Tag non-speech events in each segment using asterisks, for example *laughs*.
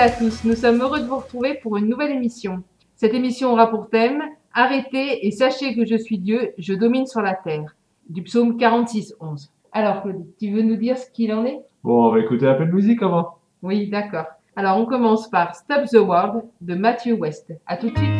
à tous. Nous sommes heureux de vous retrouver pour une nouvelle émission. Cette émission aura pour thème Arrêtez et sachez que je suis Dieu, je domine sur la terre. Du psaume 46, 11. Alors, Claudie, tu veux nous dire ce qu'il en est? Bon, on va écouter un peu de musique avant. Oui, d'accord. Alors, on commence par Stop the World de Matthew West. À tout de suite.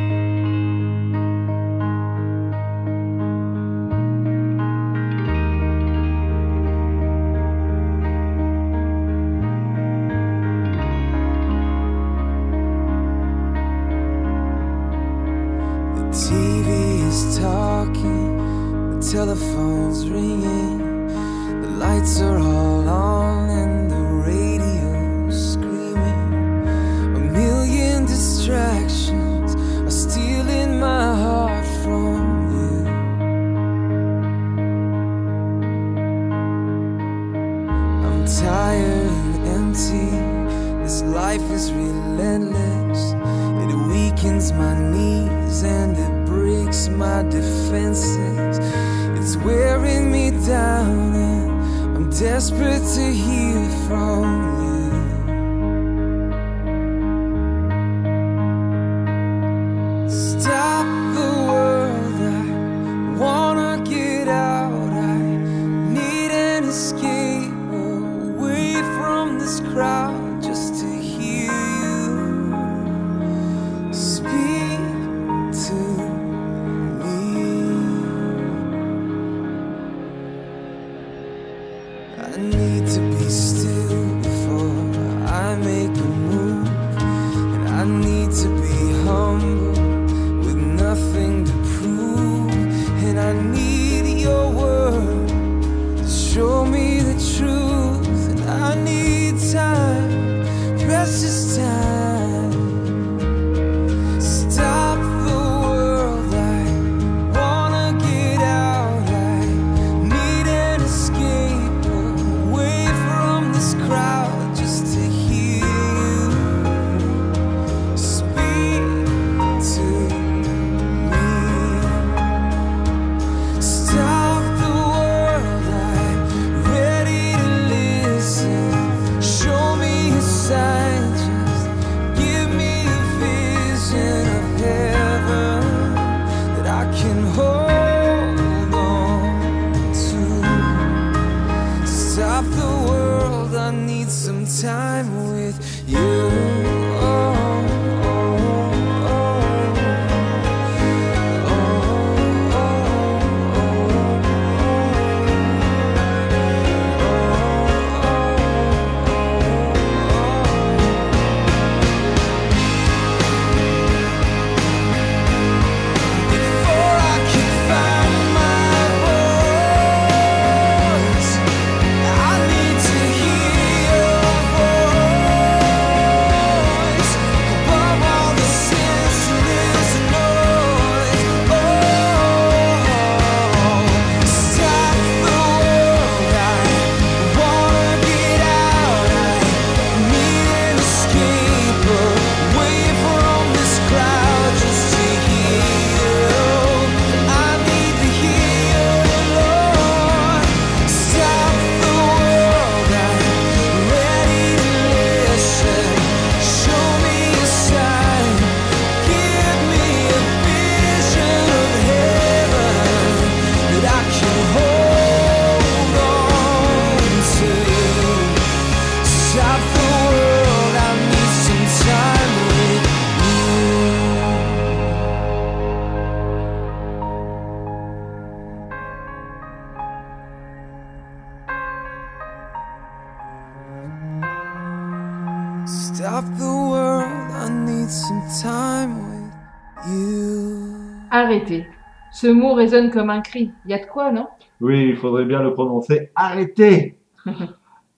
Ce mot résonne comme un cri. Il y a de quoi, non? Oui, il faudrait bien le prononcer. Arrêtez *laughs*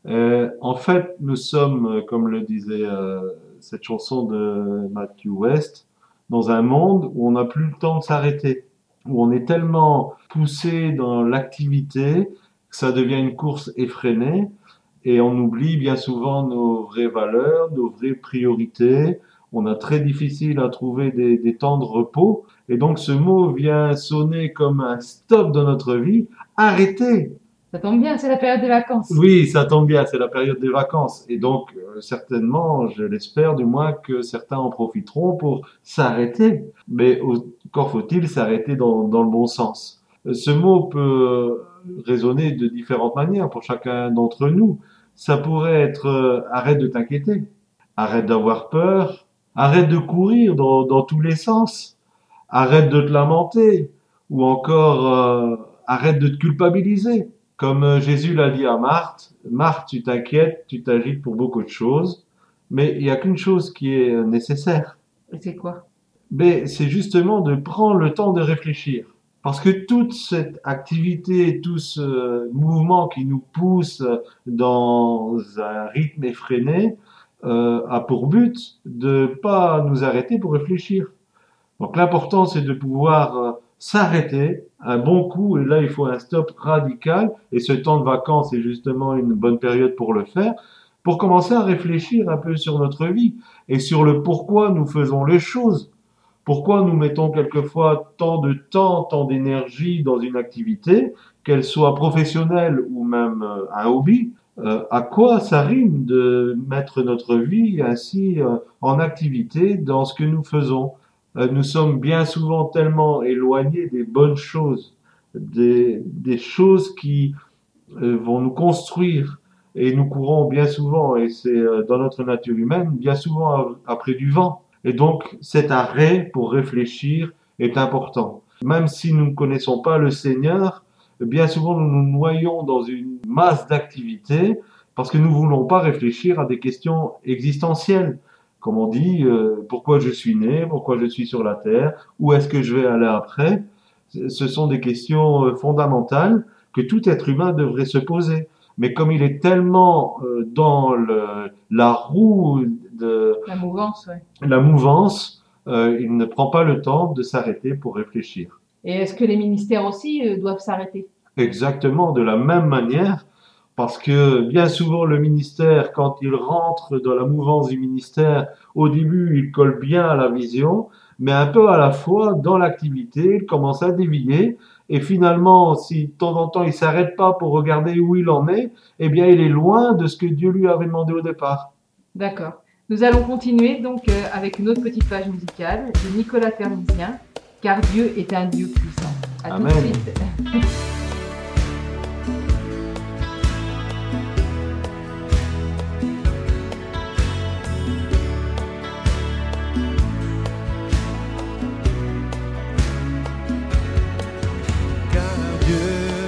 Euh, En fait, nous sommes, euh, comme le disait euh, cette chanson de Matthew West, dans un monde où on n'a plus le temps de s'arrêter, où on est tellement poussé dans l'activité que ça devient une course effrénée et on oublie bien souvent nos vraies valeurs, nos vraies priorités. On a très difficile à trouver des, des temps de repos et donc ce mot vient sonner comme un stop dans notre vie. Arrêtez Ça tombe bien, c'est la période des vacances. oui, ça tombe bien, c'est la période des vacances. Et donc, euh, certainement, je l'espère du moins que certains en profiteront pour s'arrêter. Mais encore faut-il s'arrêter dans, dans le bon sens. Euh, Ce mot peut résonner de différentes manières pour chacun d'entre nous. Ça pourrait être euh, arrête de t'inquiéter, arrête d'avoir peur, arrête de courir dans, dans tous les sens, arrête de te lamenter, ou encore euh, arrête de te culpabiliser. Comme euh, Jésus l'a dit à Marthe, Marthe, tu t'inquiètes, tu t'agites pour beaucoup de choses, mais il n'y a qu'une chose qui est euh, nécessaire. Et c'est quoi? Mais c'est justement de prendre le temps de réfléchir. Parce que toute cette activité, tout ce mouvement qui nous pousse dans un rythme effréné, euh, a pour but de pas nous arrêter pour réfléchir. Donc l'important c'est de pouvoir euh, s'arrêter un bon coup et là il faut un stop radical et ce temps de vacances est justement une bonne période pour le faire pour commencer à réfléchir un peu sur notre vie et sur le pourquoi nous faisons les choses. Pourquoi nous mettons quelquefois tant de temps, tant d'énergie dans une activité, qu'elle soit professionnelle ou même euh, un hobby? Euh, À quoi ça rime de mettre notre vie ainsi euh, en activité dans ce que nous faisons? Euh, Nous sommes bien souvent tellement éloignés des bonnes choses, des, des choses qui euh, vont nous construire. Et nous courons bien souvent, et c'est euh, dans notre nature humaine, bien souvent après du vent. Et donc cet arrêt pour réfléchir est important. Même si nous ne connaissons pas le Seigneur, bien souvent nous nous noyons dans une masse d'activités parce que nous ne voulons pas réfléchir à des questions existentielles. Comme on dit, euh, pourquoi je suis né, pourquoi je suis sur la terre, où est-ce que je vais aller après? Ce sont des questions euh, fondamentales que tout être humain devrait se poser. Mais comme il est tellement euh, dans le, la roue de, La mouvance, ouais. la mouvance, euh, il ne prend pas le temps de s'arrêter pour réfléchir. Et est-ce que les ministères aussi euh, doivent s'arrêter? Exactement de la même manière, parce que bien souvent le ministère, quand il rentre dans la mouvance du ministère, au début il colle bien à la vision, mais un peu à la fois dans l'activité, il commence à dévier, et finalement, si de temps en temps il s'arrête pas pour regarder où il en est, eh bien il est loin de ce que Dieu lui avait demandé au départ. D'accord. Nous allons continuer donc euh, avec une autre petite page musicale de Nicolas Termisien, car Dieu est un Dieu puissant. À tout de Amen. suite. Car Dieu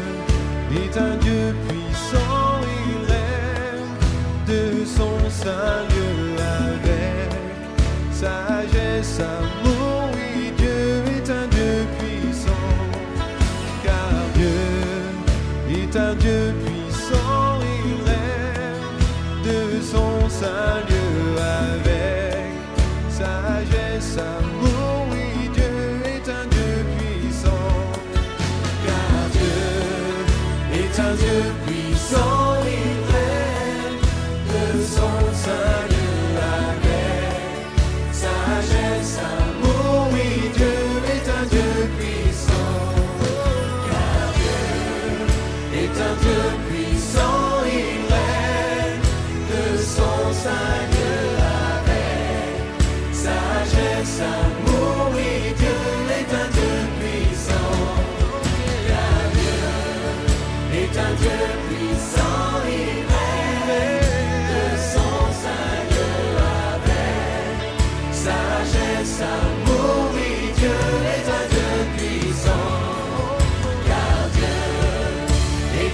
un Dieu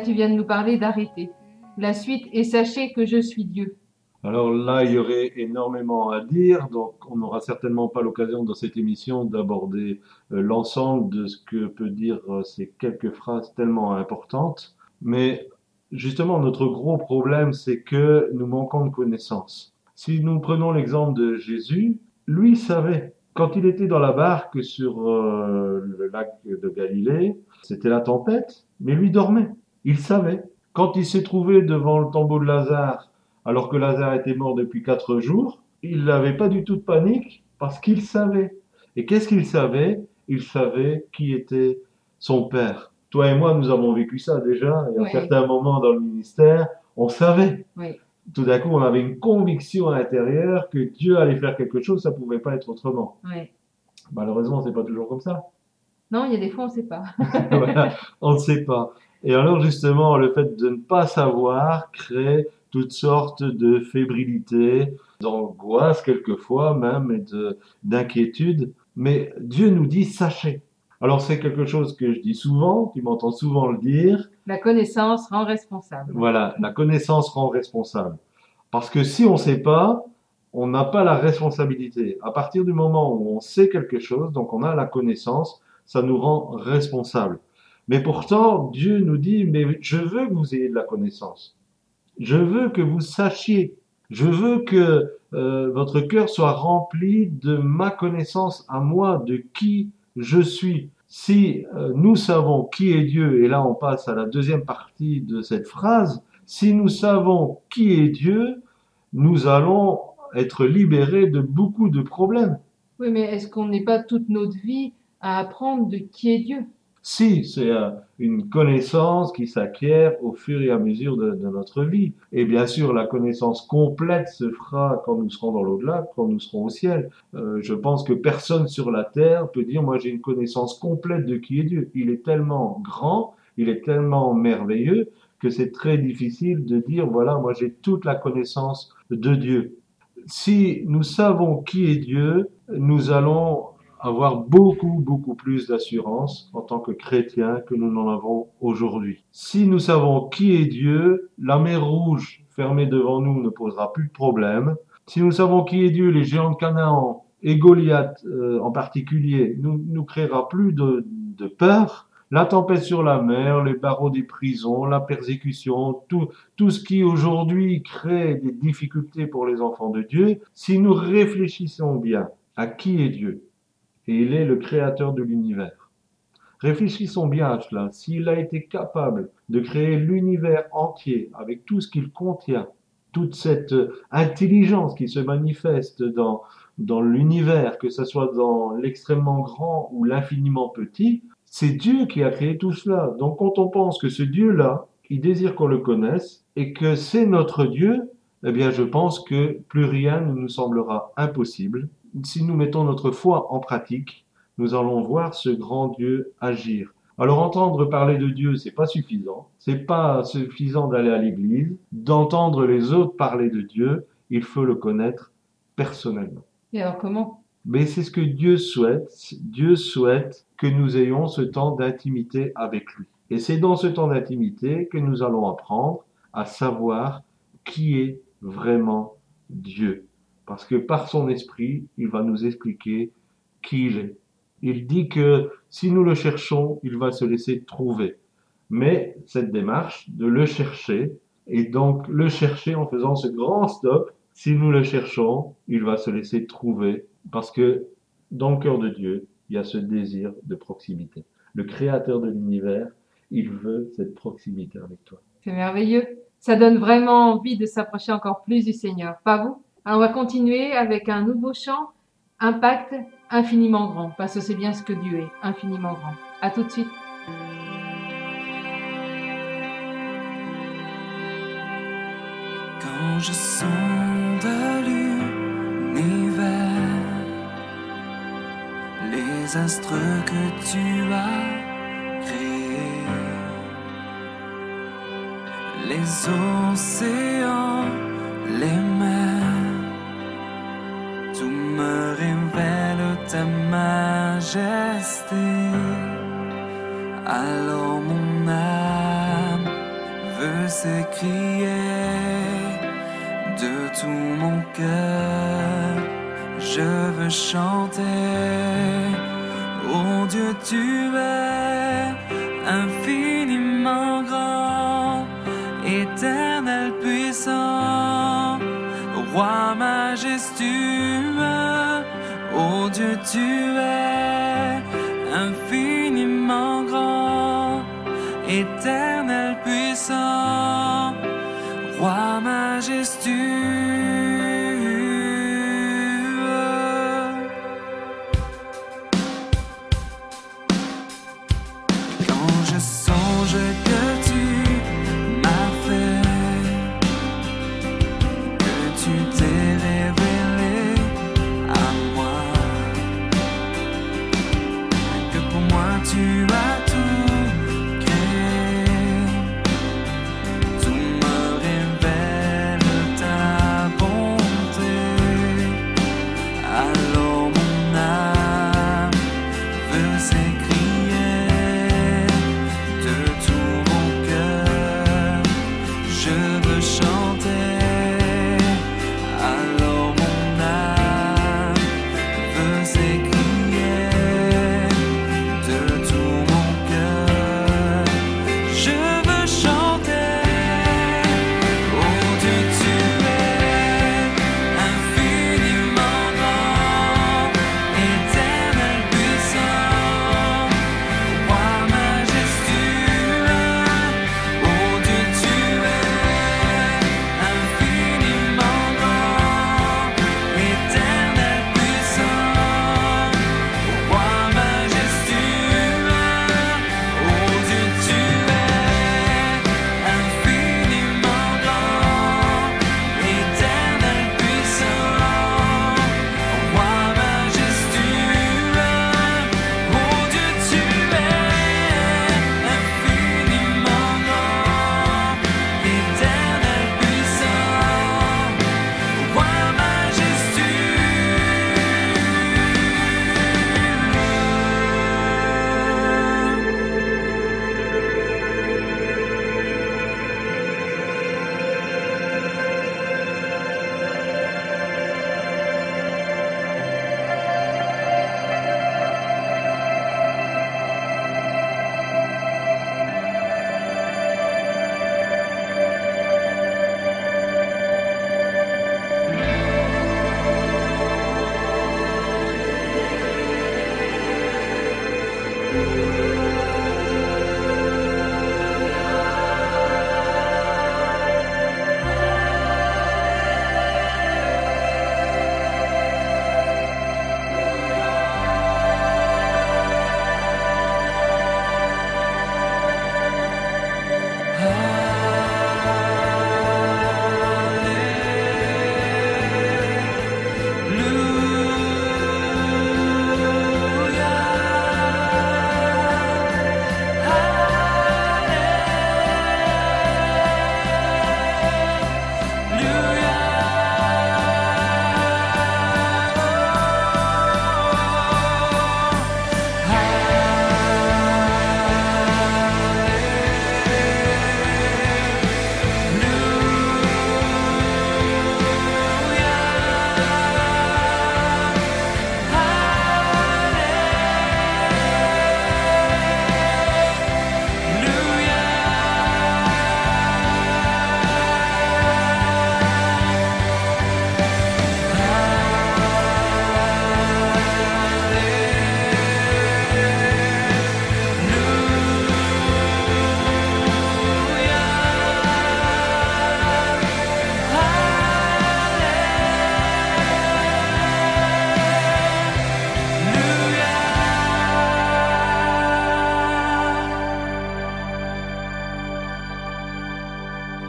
Tu viens de nous parler d'arrêter. La suite est sachez que je suis Dieu. Alors là, il y aurait énormément à dire, donc on n'aura certainement pas l'occasion dans cette émission d'aborder euh, l'ensemble de ce que peut dire euh, ces quelques phrases tellement importantes. Mais justement, notre gros problème, c'est que nous manquons de connaissances. Si nous prenons l'exemple de Jésus, lui savait. Quand il était dans la barque sur euh, le lac de Galilée, c'était la tempête, mais lui dormait. Il savait. Quand il s'est trouvé devant le tombeau de Lazare, alors que Lazare était mort depuis quatre jours, il n'avait pas du tout de panique parce qu'il savait. Et qu'est-ce qu'il savait? Il savait qui était son père. Toi et moi, nous avons vécu ça déjà, et à Oui. certains moments dans le ministère, on savait. Tout d'un coup, on avait une conviction à l'intérieur que Dieu allait faire quelque chose, ça pouvait pas être autrement. Ouais. Malheureusement, c'est pas toujours comme ça. Non, il y a des fois, on ne sait pas. *laughs* Voilà, on ne sait pas. Et alors justement, le fait de ne pas savoir crée toutes sortes de fébrilité, d'angoisse quelquefois même et de d'inquiétude. Mais Dieu nous dit sachez. Alors c'est quelque chose que je dis souvent, tu m'entends souvent le dire. La connaissance rend responsable. Voilà, la connaissance rend responsable. Parce que si on ne sait pas, on n'a pas la responsabilité. À partir du moment où on sait quelque chose, donc on a la connaissance, ça nous rend responsable. Mais pourtant, Dieu nous dit, mais je veux que vous ayez de la connaissance. Je veux que vous sachiez. Je veux que euh, votre cœur soit rempli de ma connaissance à moi, de qui je suis. Si euh, nous savons qui est Dieu, et là on passe à la deuxième partie de cette phrase, si nous savons qui est Dieu, nous allons être libérés de beaucoup de problèmes. Oui, mais est-ce qu'on n'est pas toute notre vie à apprendre de qui est Dieu? Si, c'est euh, une connaissance qui s'acquiert au fur et à mesure de, notre vie. Et bien sûr, la connaissance complète se fera quand nous serons dans l'au-delà, quand nous serons au ciel. Euh, je pense que personne sur la terre peut dire, moi j'ai une connaissance complète de qui est Dieu. Il est tellement grand, il est tellement merveilleux que c'est très difficile de dire, voilà, moi j'ai toute la connaissance de Dieu. Si nous savons qui est Dieu, nous allons avoir beaucoup, beaucoup plus d'assurance en tant que chrétiens que nous n'en avons aujourd'hui. Si nous savons qui est Dieu, la mer rouge fermée devant nous ne posera plus de problème. Si nous savons qui est Dieu, les géants de Canaan et Goliath euh, en particulier, nous, nous créera plus de, de peur. La tempête sur la mer, les barreaux des prisons, la persécution, tout, tout ce qui aujourd'hui crée des difficultés pour les enfants de Dieu, si nous réfléchissons bien à qui est Dieu, et il est le créateur de l'univers. Réfléchissons bien à cela. S'il a été capable de créer l'univers entier avec tout ce qu'il contient, toute cette intelligence qui se manifeste dans, dans l'univers, que ce soit dans l'extrêmement grand ou l'infiniment petit, c'est Dieu qui a créé tout cela. Donc quand on pense que ce Dieu-là, il désire qu'on le connaisse et que c'est notre Dieu, eh bien je pense que plus rien ne nous semblera impossible si nous mettons notre foi en pratique nous allons voir ce grand Dieu agir. Alors entendre parler de Dieu, c'est pas suffisant. C'est pas suffisant d'aller à l'église, d'entendre les autres parler de Dieu. Il faut le connaître personnellement. Et alors comment? Mais c'est ce que Dieu souhaite. Dieu souhaite que nous ayons ce temps d'intimité avec lui. Et c'est dans ce temps d'intimité que nous allons apprendre à savoir qui est vraiment Dieu. Parce que par son esprit, il va nous expliquer qui il est. Il dit que si nous le cherchons, il va se laisser trouver. Mais cette démarche de le chercher, et donc le chercher en faisant ce grand stop, si nous le cherchons, il va se laisser trouver. Parce que dans le cœur de Dieu, il y a ce désir de proximité. Le créateur de l'univers, il veut cette proximité avec toi. C'est merveilleux. Ça donne vraiment envie de s'approcher encore plus du Seigneur, pas vous? On va continuer avec un nouveau chant, Impact infiniment grand, parce que c'est bien ce que Dieu est, infiniment grand. À tout de suite. Quand je sonde l'univers, les astres que tu as créés, les océans, les mers, majesté. Alors mon âme veut s'écrier de tout mon cœur. Je veux chanter, oh Dieu, tu es infiniment grand, éternel puissant, roi majestueux. Oh Dieu, tu es éternel puissant, roi majestueux.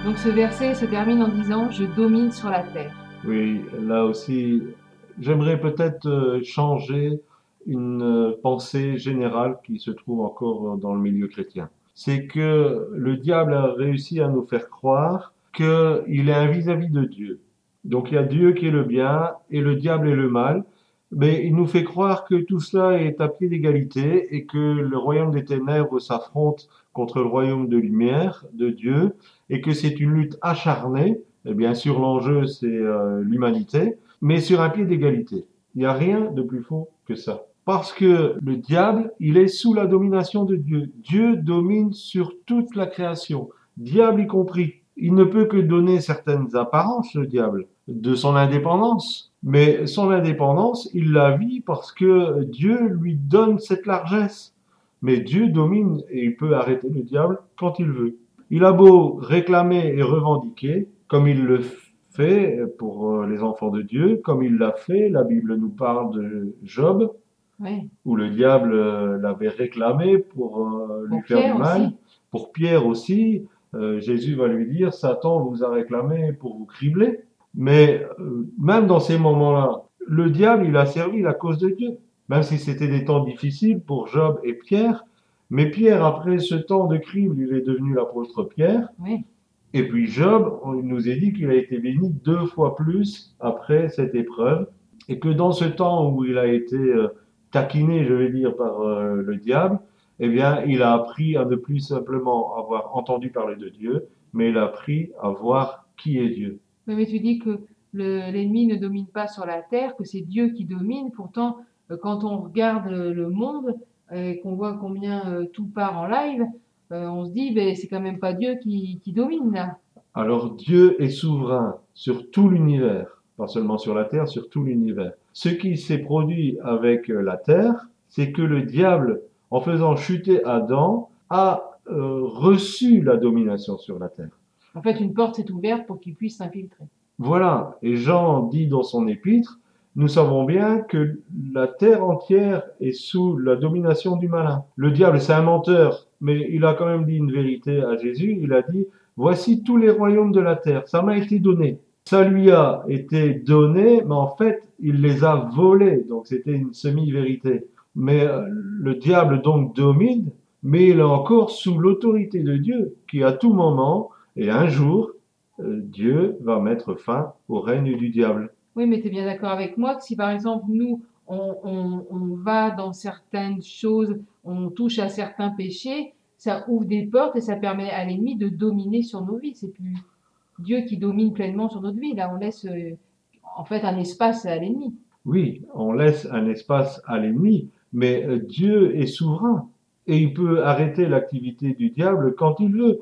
Donc ce verset se termine en disant Je domine sur la terre. Oui, là aussi, j'aimerais peut-être euh, changer une euh, pensée générale qui se trouve encore dans le milieu chrétien. C'est que le diable a réussi à nous faire croire qu'il est un vis-à-vis de Dieu. Donc il y a Dieu qui est le bien et le diable est le mal. Mais il nous fait croire que tout cela est à pied d'égalité et que le royaume des ténèbres s'affronte contre le royaume de lumière de Dieu et que c'est une lutte acharnée. Et bien sûr, l'enjeu, c'est euh, l'humanité, mais sur un pied d'égalité. Il n'y a rien de plus faux que ça. Parce que le diable, il est sous la domination de Dieu. Dieu domine sur toute la création, diable y compris. Il ne peut que donner certaines apparences, le diable, de son indépendance. Mais son indépendance, il la vit parce que Dieu lui donne cette largesse. Mais Dieu domine et il peut arrêter le diable quand il veut. Il a beau réclamer et revendiquer, comme il le fait pour euh, les enfants de Dieu, comme il l'a fait, la Bible nous parle de Job, Oui. où le diable euh, l'avait réclamé pour euh, lui Pour faire Pierre du mal. aussi. Pour Pierre aussi, euh, Jésus va lui dire, Satan vous a réclamé pour vous cribler. Mais même dans ces moments-là, le diable, il a servi la cause de Dieu. Même si c'était des temps difficiles pour Job et Pierre. Mais Pierre, après ce temps de crible, il est devenu l'apôtre Pierre. Oui. Et puis Job, on nous est dit qu'il a été béni deux fois plus après cette épreuve, et que dans ce temps où il a été euh, taquiné, je vais dire, par euh, le diable, eh bien, il a appris à ne plus simplement avoir entendu parler de Dieu, mais il a appris à voir qui est Dieu. Oui, mais tu dis que le- l'ennemi ne domine pas sur la terre, que c'est Dieu qui domine. Pourtant, quand on regarde le, le monde euh, et qu'on voit combien euh, tout part en live, euh, on se dit, ben, c'est quand même pas Dieu qui, qui domine là. Alors Dieu est souverain sur tout l'univers, pas seulement sur la terre, sur tout l'univers. Ce qui s'est produit avec euh, la terre, c'est que le diable, en faisant chuter Adam, a euh, reçu la domination sur la terre. En fait, une porte s'est ouverte pour qu'il puisse s'infiltrer. Voilà, et Jean dit dans son épître, nous savons bien que la terre entière est sous la domination du malin. Le diable, c'est un menteur, mais il a quand même dit une vérité à Jésus. Il a dit, voici tous les royaumes de la terre, ça m'a été donné. Ça lui a été donné, mais en fait, il les a volés, donc c'était une semi-vérité. Mais euh, le diable donc domine, mais il est encore sous l'autorité de Dieu, qui à tout moment et un jour euh, Dieu va mettre fin au règne du diable. Oui, mais tu es bien d'accord avec moi que si par exemple nous, on, va dans certaines choses, on touche à certains péchés, ça ouvre des portes et ça permet à l'ennemi de dominer sur nos vies. C'est plus Dieu qui domine pleinement sur notre vie. Là, on laisse euh, en fait un espace à l'ennemi. Oui, on laisse un espace à l'ennemi, mais euh, Dieu est souverain et il peut arrêter l'activité du diable quand il veut.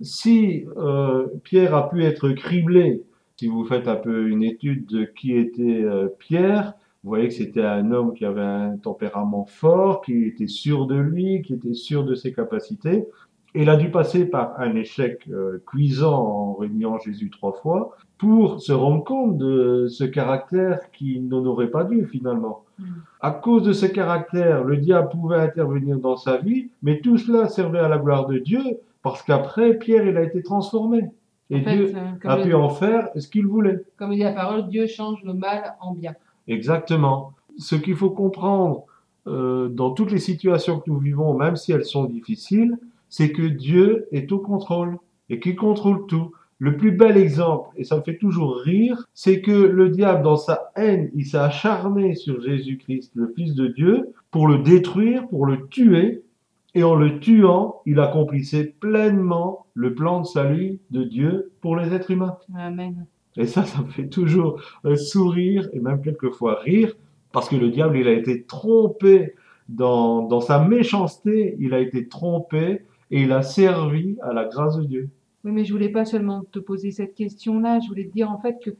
Si euh, Pierre a pu être criblé, si vous faites un peu une étude de qui était euh, Pierre, vous voyez que c'était un homme qui avait un tempérament fort, qui était sûr de lui, qui était sûr de ses capacités. Et il a dû passer par un échec euh, cuisant en réuniant Jésus trois fois pour se rendre compte de ce caractère qui n'en aurait pas dû finalement. Mm. À cause de ce caractère, le diable pouvait intervenir dans sa vie, mais tout cela servait à la gloire de Dieu parce qu'après, Pierre, il a été transformé. Et En fait, Dieu euh, a le- pu en faire ce qu'il voulait. comme dit la parole, Dieu change le mal en bien. Exactement. Ce qu'il faut comprendre euh, dans toutes les situations que nous vivons, même si elles sont difficiles, c'est que Dieu est au contrôle et qu'il contrôle tout. Le plus bel exemple, et ça me fait toujours rire, c'est que le diable, dans sa haine, il s'est acharné sur Jésus-Christ, le Fils de Dieu, pour le détruire, pour le tuer, et en le tuant, il accomplissait pleinement le plan de salut de Dieu pour les êtres humains. Amen. Et ça, ça me fait toujours sourire et même quelquefois rire, parce que le diable, il a été trompé dans, dans sa méchanceté, il a été trompé et il a servi à la grâce de Dieu. Oui, mais je voulais pas seulement te poser cette question-là, je voulais te dire en fait que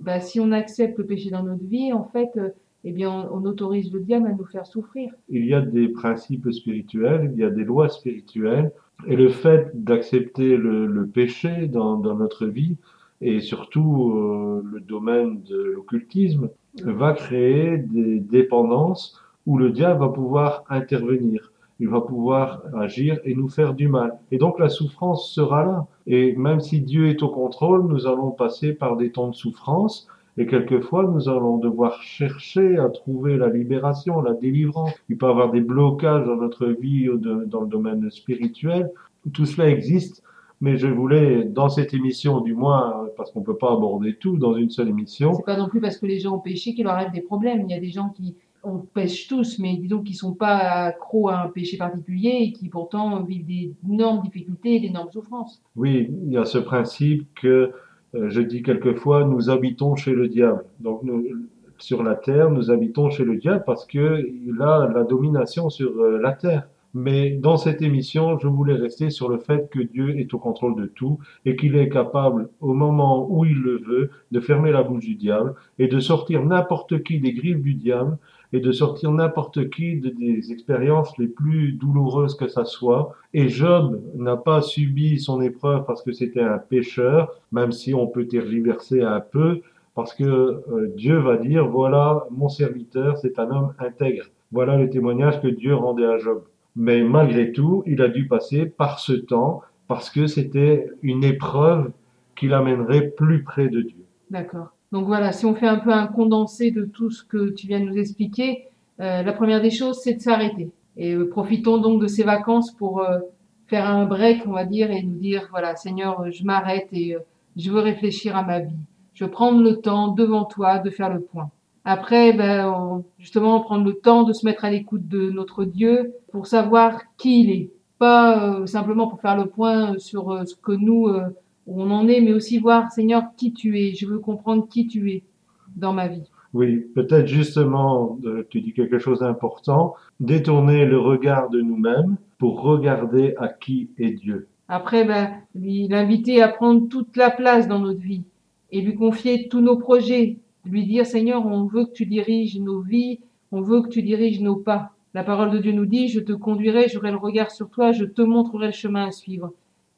bah, si on accepte le péché dans notre vie, en fait, euh, eh bien, on, autorise le diable à nous faire souffrir. Il y a des principes spirituels, il y a des lois spirituelles, et le fait d'accepter le, péché dans, dans notre vie, et surtout euh, le domaine de l'occultisme, va créer des dépendances où le diable va pouvoir intervenir. il va pouvoir agir et nous faire du mal. Et donc la souffrance sera là. Et même si Dieu est au contrôle, nous allons passer par des temps de souffrance. Et quelquefois, nous allons devoir chercher à trouver la libération, la délivrance. Il peut y avoir des blocages dans notre vie ou de- dans le domaine spirituel. Tout cela existe. Mais je voulais, dans cette émission, du moins, parce qu'on peut pas aborder tout dans une seule émission, C'est pas non plus parce que les gens ont péché qu'il leur arrive des problèmes. Il y a des gens qui on pêche tous, mais disons qu'ils sont pas accros à un péché particulier et qui pourtant vivent d'énormes difficultés et d'énormes souffrances. Oui, il y a ce principe que je dis quelquefois, nous habitons chez le diable. Donc nous, sur la terre, nous habitons chez le diable parce que il a la domination sur euh, la terre. Mais dans cette émission, je voulais rester sur le fait que Dieu est au contrôle de tout et qu'il est capable, au moment où il le veut, de fermer la bouche du diable et de sortir n'importe qui des griffes du diable et de sortir n'importe qui de- des expériences les plus douloureuses que ça soit. Et Job n'a pas subi son épreuve parce que c'était un pécheur, même si on peut tergiverser un peu, parce que euh, Dieu va dire, voilà, mon serviteur, c'est un homme intègre. Voilà le témoignage que Dieu rendait à Job. Mais malgré tout, il a dû passer par ce temps parce que c'était une épreuve qui l'amènerait plus près de Dieu. D'accord. Donc voilà, si on fait un peu un condensé de tout ce que tu viens de nous expliquer, euh, la première des choses, c'est de s'arrêter. Et euh, profitons donc de ces vacances pour euh, faire un break, on va dire, et nous dire, voilà, Seigneur, euh, je m'arrête et euh, je veux réfléchir à ma vie. Je veux prendre le temps devant toi de faire le point. Après, ben, on- justement, prendre le temps de se mettre à l'écoute de notre Dieu pour savoir qui il est. Pas euh, simplement pour faire le point sur ce que nous, où on en est, mais aussi voir, Seigneur, qui tu es. Je veux comprendre qui tu es dans ma vie. Oui, peut-être justement, euh, tu dis quelque chose d'important, détourner le regard de nous-mêmes pour regarder à qui est Dieu. Après, ben, l'inviter à prendre toute la place dans notre vie et lui confier tous nos projets. Lui dire, Seigneur, on veut que tu diriges nos vies, on veut que tu diriges nos pas. La parole de Dieu nous dit, je te conduirai, j'aurai le regard sur toi, je te montrerai le chemin à suivre.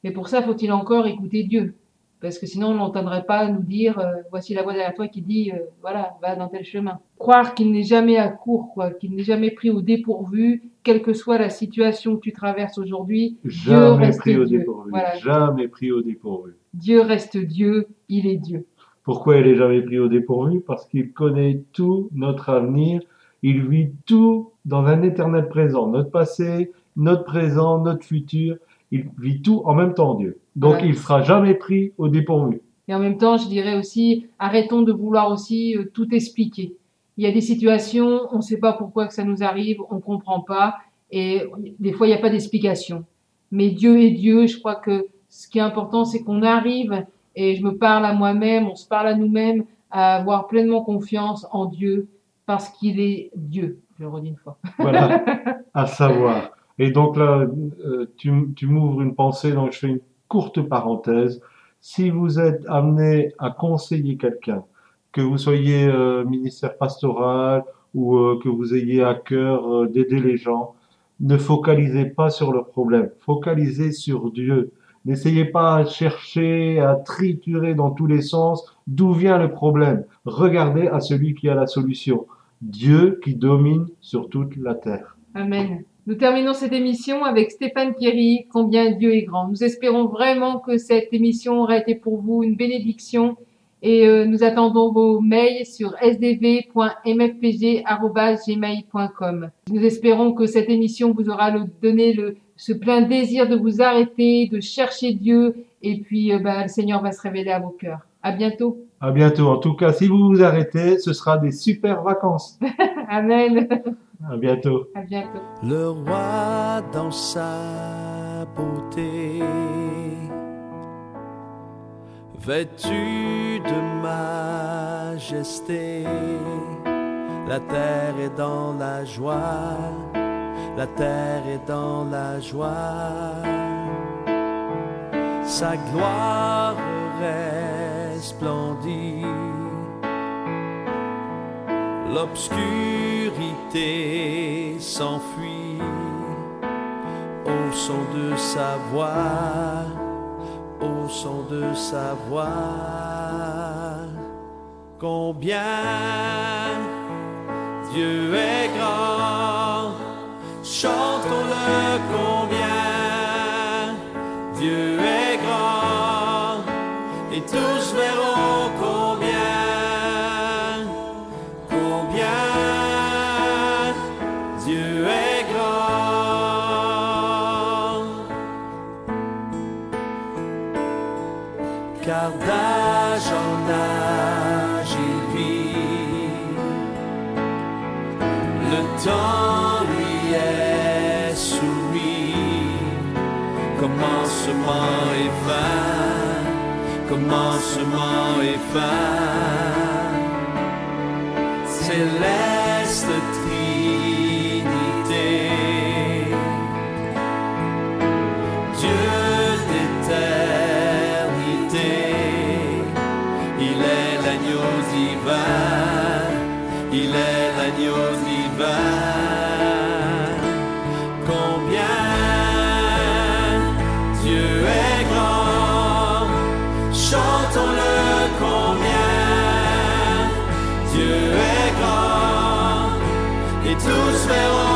Mais pour ça, faut-il encore écouter Dieu? Parce que sinon, on n'entendrait pas nous dire, euh, voici la voix derrière toi qui dit, euh, voilà, va dans tel chemin. Croire qu'il n'est jamais à court, quoi, qu'il n'est jamais pris au dépourvu, quelle que soit la situation que tu traverses aujourd'hui, Dieu Jamais reste pris au Dieu. dépourvu. Voilà. Jamais pris au dépourvu. Dieu reste Dieu, il est Dieu. Pourquoi il est jamais pris au dépourvu? Parce qu'il connaît tout notre avenir. Il vit tout dans un éternel présent. Notre passé, notre présent, notre futur. Il vit tout en même temps, Dieu. Donc Voilà. il sera jamais pris au dépourvu. Et en même temps, je dirais aussi, arrêtons de vouloir aussi euh, tout expliquer. Il y a des situations, on ne sait pas pourquoi que ça nous arrive, on comprend pas, et des fois, il n'y a pas d'explication. Mais Dieu est Dieu, je crois que ce qui est important, c'est qu'on arrive, et je me parle à moi-même, on se parle à nous-mêmes, à avoir pleinement confiance en Dieu, parce qu'il est Dieu. Je le redis une fois. Voilà, *laughs* à savoir. Et donc là, euh, tu, m'ouvres une pensée, donc je fais une courte parenthèse. Si vous êtes amené à conseiller quelqu'un, que vous soyez euh, ministère pastoral ou euh, que vous ayez à cœur d'aider les gens, ne focalisez pas sur le problème, focalisez sur Dieu. N'essayez pas à chercher, à triturer dans tous les sens d'où vient le problème. Regardez à celui qui a la solution. Dieu qui domine sur toute la terre. Amen. Nous terminons cette émission avec Stéphane Pierry, Combien Dieu est grand. Nous espérons vraiment que cette émission aura été pour vous une bénédiction et euh, nous attendons vos mails sur sdv.mfpg.gmail.com. Nous espérons que cette émission vous aura donné le, ce plein désir de vous arrêter, de chercher Dieu et puis euh, bah, le Seigneur va se révéler à vos cœurs. À bientôt. À bientôt. En tout cas, si vous vous arrêtez, ce sera des super vacances. *laughs* Amen. *laughs* À bientôt. À bientôt. Le roi dans sa beauté, vêtu de majesté, la terre est dans la joie, la terre est dans la joie, sa gloire resplendit l'obscurité s'enfuit au son de sa voix, au son de sa voix. Combien Dieu est grand chantons-le find Dieu est grand, et tous verront